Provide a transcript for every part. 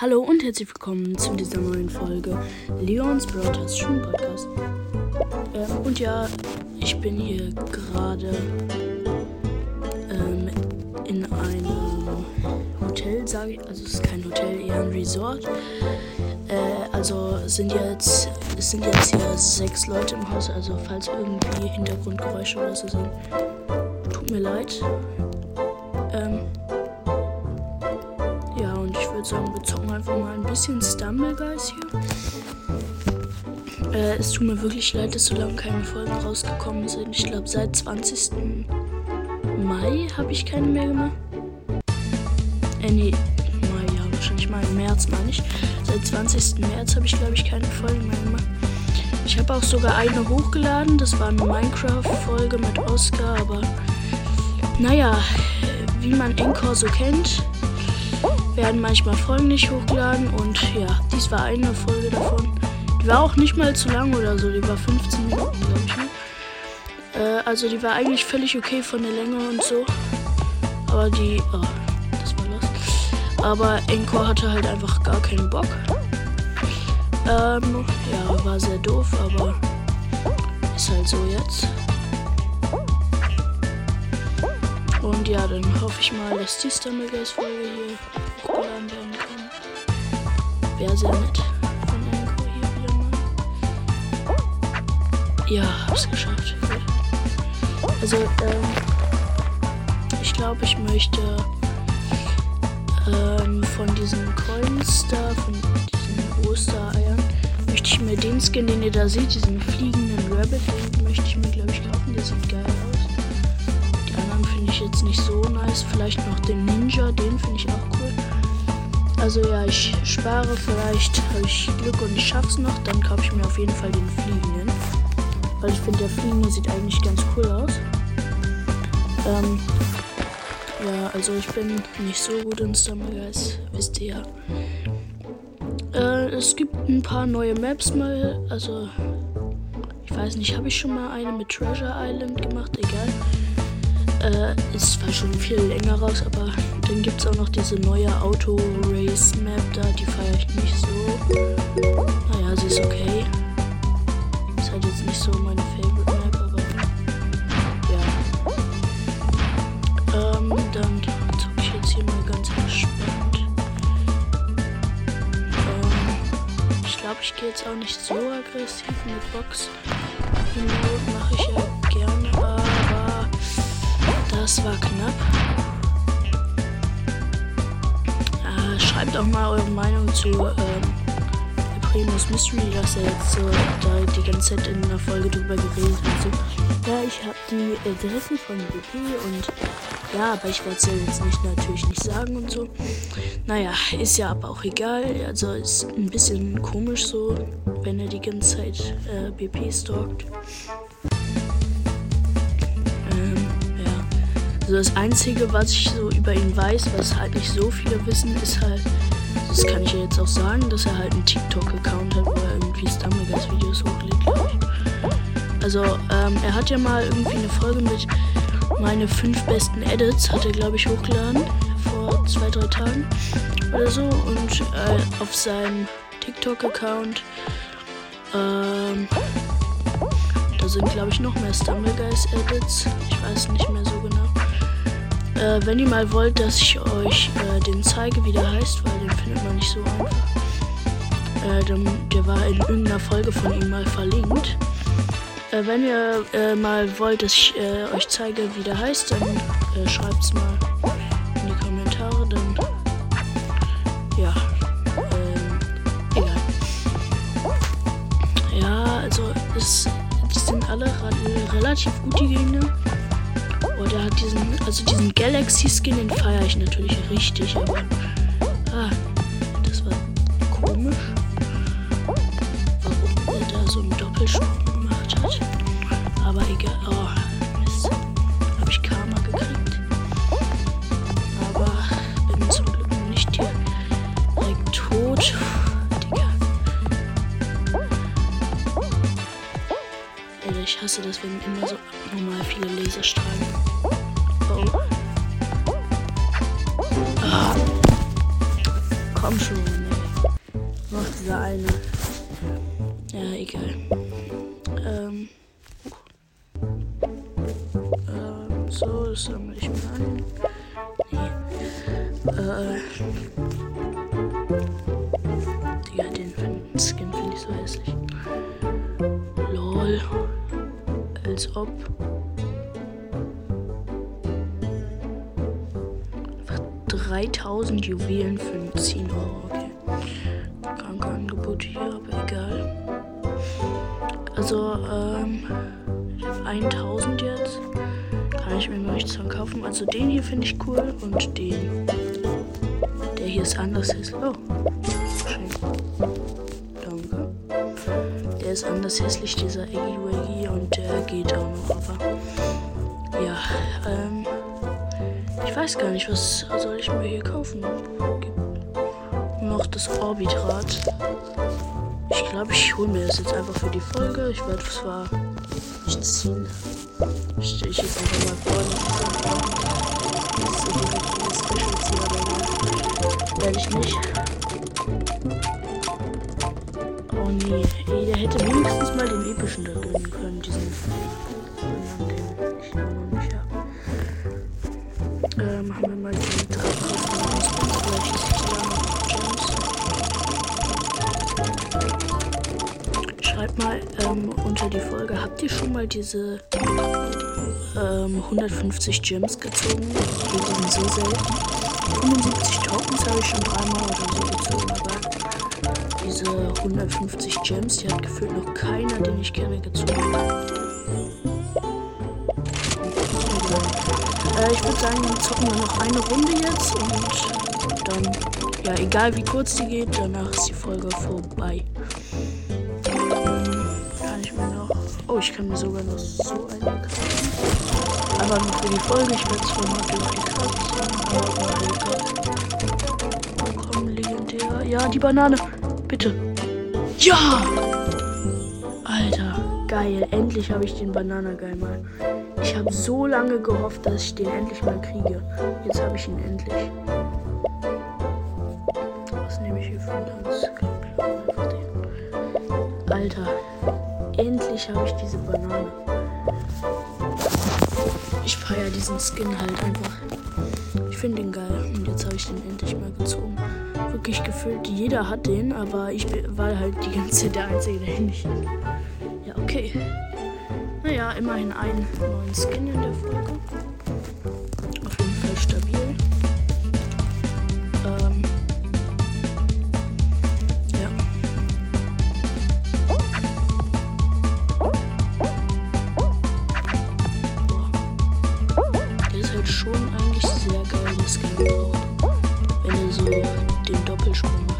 Hallo und herzlich willkommen zu dieser neuen Folge Leons Broadcast Schul Podcast. Ähm, und ja, ich bin hier gerade ähm, in einem Hotel, sage ich. Also es ist kein Hotel, eher ein Resort. Äh, also sind jetzt, es sind jetzt hier sechs Leute im Haus. Also falls irgendwie Hintergrundgeräusche oder so sind, tut mir leid. Ähm, sagen, wir zocken einfach mal ein bisschen Stumble Guys hier. Äh, es tut mir wirklich leid, dass so lange keine Folgen rausgekommen sind. Ich glaube, seit 20. Mai habe ich keine mehr gemacht. Äh, nee, Mai, ja, wahrscheinlich mal im März, meine ich. Seit 20. März habe ich, glaube ich, keine Folgen mehr gemacht. Ich habe auch sogar eine hochgeladen. Das war eine Minecraft-Folge mit Oscar, aber naja, wie man Encore so kennt, werden manchmal Folgen nicht hochgeladen und ja, dies war eine Folge davon. Die war auch nicht mal zu lang oder so, die war 15 Minuten, glaube ich. Ne? Äh, also die war eigentlich völlig okay von der Länge und so. Aber die, oh, das war los. Aber Encore hatte halt einfach gar keinen Bock. Ähm, ja, war sehr doof, aber ist halt so jetzt. Und ja, dann hoffe ich mal, dass die Stummelgeist-Folge hier Wäre sehr nett. Ja, hab's geschafft. Also, ähm, ich glaube, ich möchte ähm, von diesen Coins da, von diesen Ostereiern, möchte ich mir den Skin, den ihr da seht, diesen fliegenden Rabbit, den möchte ich mir, glaube ich, kaufen. Der sieht geil aus. Die anderen finde ich jetzt nicht so nice. Vielleicht noch den Ninja, Also ja, ich spare, vielleicht habe ich Glück und ich schaff's noch. Dann kaufe ich mir auf jeden Fall den Fliegenden. Weil ich finde, der Fliegende sieht eigentlich ganz cool aus. Ähm, ja, also ich bin nicht so gut in Summer Guys, wisst ihr ja. Äh, es gibt ein paar neue Maps mal, also ich weiß nicht, habe ich schon mal eine mit Treasure Island gemacht, egal. Äh, ist zwar schon viel länger raus, aber dann gibt es auch noch diese neue Auto-Race-Map da, die feiere ich nicht so. Naja, sie ist okay. Ist halt jetzt nicht so meine Favorite Map, aber ja. Ähm, dann zocke ich jetzt hier mal ganz entspannt. Ähm, ich glaube, ich gehe jetzt auch nicht so aggressiv mit Box. Remote mache ich ja gerne, das war knapp. Äh, schreibt auch mal eure Meinung zu ähm, Primus Mystery, dass er jetzt so da die ganze Zeit in einer Folge drüber geredet hat. So. Ja, ich habe die Adressen von BP und ja, aber ich werde es ja jetzt nicht natürlich nicht sagen und so. Naja, ist ja aber auch egal. Also ist ein bisschen komisch so, wenn er die ganze Zeit äh, BP stalkt. Also das Einzige, was ich so über ihn weiß, was halt nicht so viele wissen, ist halt, das kann ich ja jetzt auch sagen, dass er halt einen TikTok-Account hat, wo er irgendwie Stumbleguys-Videos hochlädt, glaube ich. Also, ähm, er hat ja mal irgendwie eine Folge mit meine fünf besten Edits, hat er, glaube ich, hochgeladen vor zwei, drei Tagen oder so. Und äh, auf seinem TikTok-Account, ähm, da sind, glaube ich, noch mehr Stumbleguys-Edits. Ich weiß nicht mehr so. Äh, wenn ihr mal wollt, dass ich euch äh, den zeige, wie der heißt, weil den findet man nicht so einfach. Äh, der, der war in irgendeiner Folge von ihm mal verlinkt. Äh, wenn ihr äh, mal wollt, dass ich äh, euch zeige, wie der heißt, dann äh, schreibt es mal in die Kommentare. Dann ja, egal. Ja, also es, die sind alle relativ gut die Gegner. Oh, der hat diesen, also diesen Galaxy Skin, den feiere ich natürlich richtig, aber hasse das, wenn immer so normal viele Laserstrahlen. Oh. Ah. Komm schon, ey. Noch dieser eine. Ja, egal. Ähm. ähm so, das sammle ich mal ein. Nee. Äh. Digga, den Skin finde ich so hässlich. Lol. Als ob. 3000 Juwelen für 10 Euro. Okay. Kranke Angebot hier, aber egal. Also, ähm, ich habe 1000 jetzt. Kann ich mir noch nichts von kaufen. Also, den hier finde ich cool und den. Der hier ist anders. Oh, Der ist anders hässlich, dieser Eggy Waggy, und der geht auch noch, aber. Ja, ähm weiß gar nicht, was soll ich mir hier kaufen? Noch das Orbitrat. Ich glaube, ich hole mir das jetzt einfach für die Folge. Ich werde zwar nicht ziehen. Ich jetzt einfach mal vor. Werde ich nicht. Oh nee, ey, der hätte wenigstens mal den epischen da drin können, diesen Äh, machen wir mal die drei Schreibt mal ähm, unter die Folge, habt ihr schon mal diese ähm, 150 Gems gezogen? Die sind so selten. 75 Tokens habe ich schon dreimal oder so gezogen, diese 150 Gems, die hat gefühlt noch keiner, den ich kenne, gezogen. Äh, ich würde sagen, wir zocken wir noch eine Runde jetzt und dann, ja, egal wie kurz die geht, danach ist die Folge vorbei. Kann ich mir noch. Oh, ich kann mir sogar noch so eine kaufen. Aber nur für die Folge, ich werde zwar mal durch die Karte aber oh, komm, legendär. Ja, die Banane. Bitte. Ja! Alter, geil. Endlich habe ich den Bananageil mal. Ich habe so lange gehofft, dass ich den endlich mal kriege. Jetzt habe ich ihn endlich. Was nehme ich hier für einen Alter, endlich habe ich diese Banane. Ich feiere diesen Skin halt einfach. Ich finde den geil und jetzt habe ich den endlich mal gezogen. Wirklich gefühlt, jeder hat den, aber ich war halt die ganze Zeit der Einzige, der ihn nicht hat. Ja, okay. Naja, immerhin einen neuen Skin in der Folge. Auf jeden Fall stabil. Doppelsprung macht.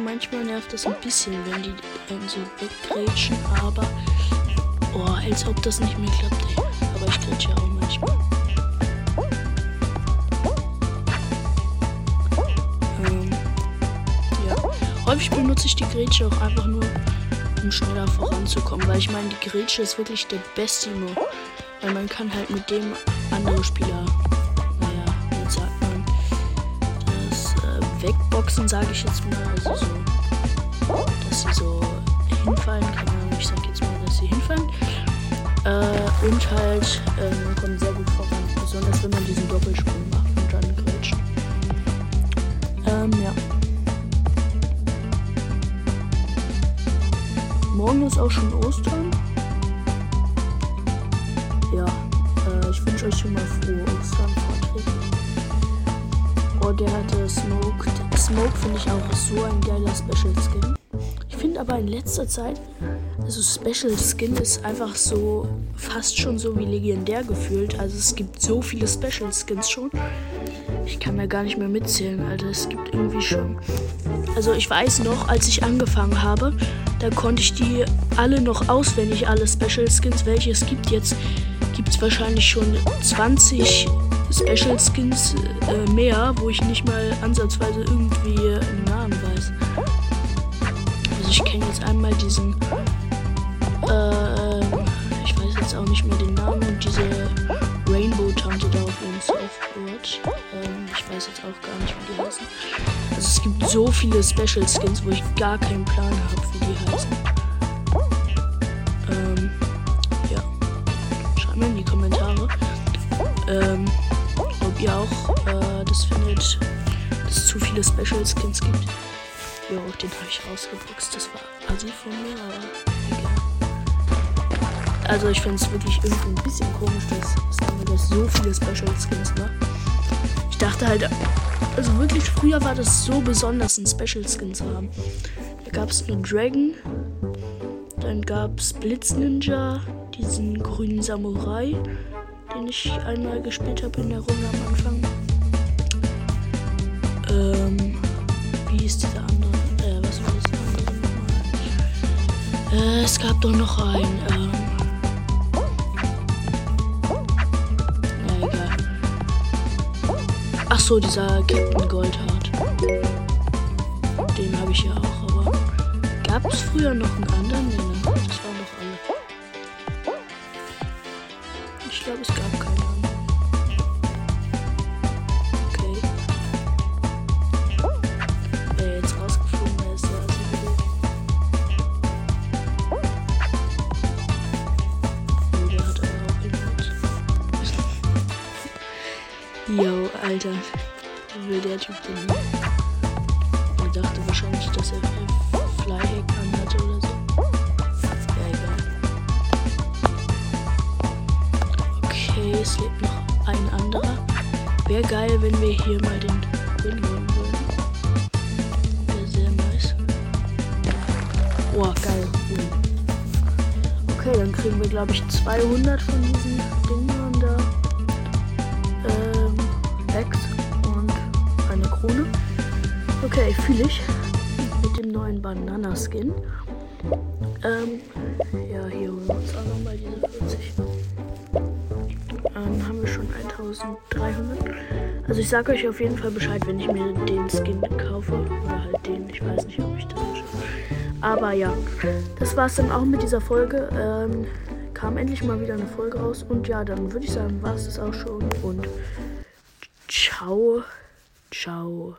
manchmal nervt das ein bisschen, wenn die einen so weggrätschen, aber oh, als ob das nicht mehr klappt, ey. Aber ich grätsche auch manchmal. Ähm, ja. Häufig benutze ich die Grätsche auch einfach nur, um schneller voranzukommen, weil ich meine, die Grätsche ist wirklich der beste nur, weil man kann halt mit dem andere Spieler wegboxen, sage ich jetzt mal. Also so, dass sie so hinfallen. Ahnung, ich sag jetzt mal, dass sie hinfallen. Äh, und halt, äh, man kommt sehr gut voran. Besonders wenn man diesen Doppelsprung macht und dann grätscht. Ähm, ja. Morgen ist auch schon Ostern. Smoke. Finde ich auch so ein geiler Special Skin. Ich finde aber in letzter Zeit, also Special Skin ist einfach so fast schon so wie legendär gefühlt. Also es gibt so viele Special Skins schon. Ich kann da gar nicht mehr mitzählen, Alter. Es gibt irgendwie schon. Also ich weiß noch, als ich angefangen habe, da konnte ich die alle noch auswendig, alle Special Skins, welche es gibt. Jetzt gibt es wahrscheinlich schon 20 Special Skins äh, mehr, wo ich nicht mal ansatzweise irgendwie einen Namen weiß. Also ich kenne jetzt einmal diesen, äh, ich weiß jetzt auch nicht mehr den Namen und diese Rainbow-Tante da auf uns. auch gehört. Ähm, ich weiß jetzt auch gar nicht, wie die heißen. Also es gibt so viele Special Skins, wo ich gar keinen Plan habe, wie die heißen. Ähm, ja. Schreibt mir in die Kommentare, ähm, ihr auch äh, das findet, dass es zu viele Special Skins gibt. Jo, den habe ich rausgeboxt. Das war assi von mir, aber egal. Also ich finde es wirklich irgendwie ein bisschen komisch, dass es so viele Special Skins war. Ich dachte halt, also wirklich früher war das so besonders, einen Special Skin zu haben. Da gab es einen Dragon, dann gab es Blitz Ninja, diesen grünen Samurai, den ich einmal gespielt habe in der Runde am Anfang. Ähm, wie hieß dieser andere? Äh, was war das andere nochmal? Äh, es gab doch noch einen. Ähm, Ach so, dieser Captain Goldheart. Den habe ich ja auch, aber gab es früher noch einen anderen? Nee, Alter. Will der Typ denn? Er dachte wahrscheinlich, dass er Flyhack anhatte oder so. Ja, egal. Okay, es lebt noch ein anderer. Wäre geil, wenn wir hier mal den Win holen würden. Wäre sehr nice. Boah, geil. Okay, dann kriegen wir, glaube ich, 200 von diesen Dingern da. Hex und eine Krone. Okay, fühle ich. Mit dem neuen Banana-Skin. Ähm, ja, hier holen wir uns auch nochmal diese 40. Ähm, haben wir schon 1300. Also ich sage euch auf jeden Fall Bescheid, wenn ich mir den Skin kaufe. Oder halt den. Ich weiß nicht, ob ich das schaffe. Aber ja, das war es dann auch mit dieser Folge. Ähm, kam endlich mal wieder eine Folge raus. Und ja, dann würde ich sagen, war es das auch schon. Und Ciao. Ciao.